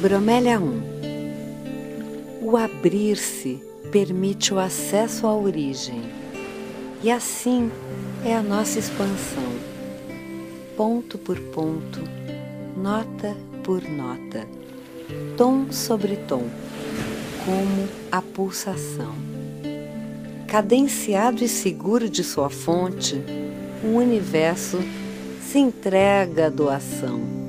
Bromélia 1 O abrir-se permite o acesso à origem, e assim é a nossa expansão, ponto por ponto, nota por nota tom sobre tom, como a pulsação. Cadenciado e seguro de sua fonte, o universo se entrega à doação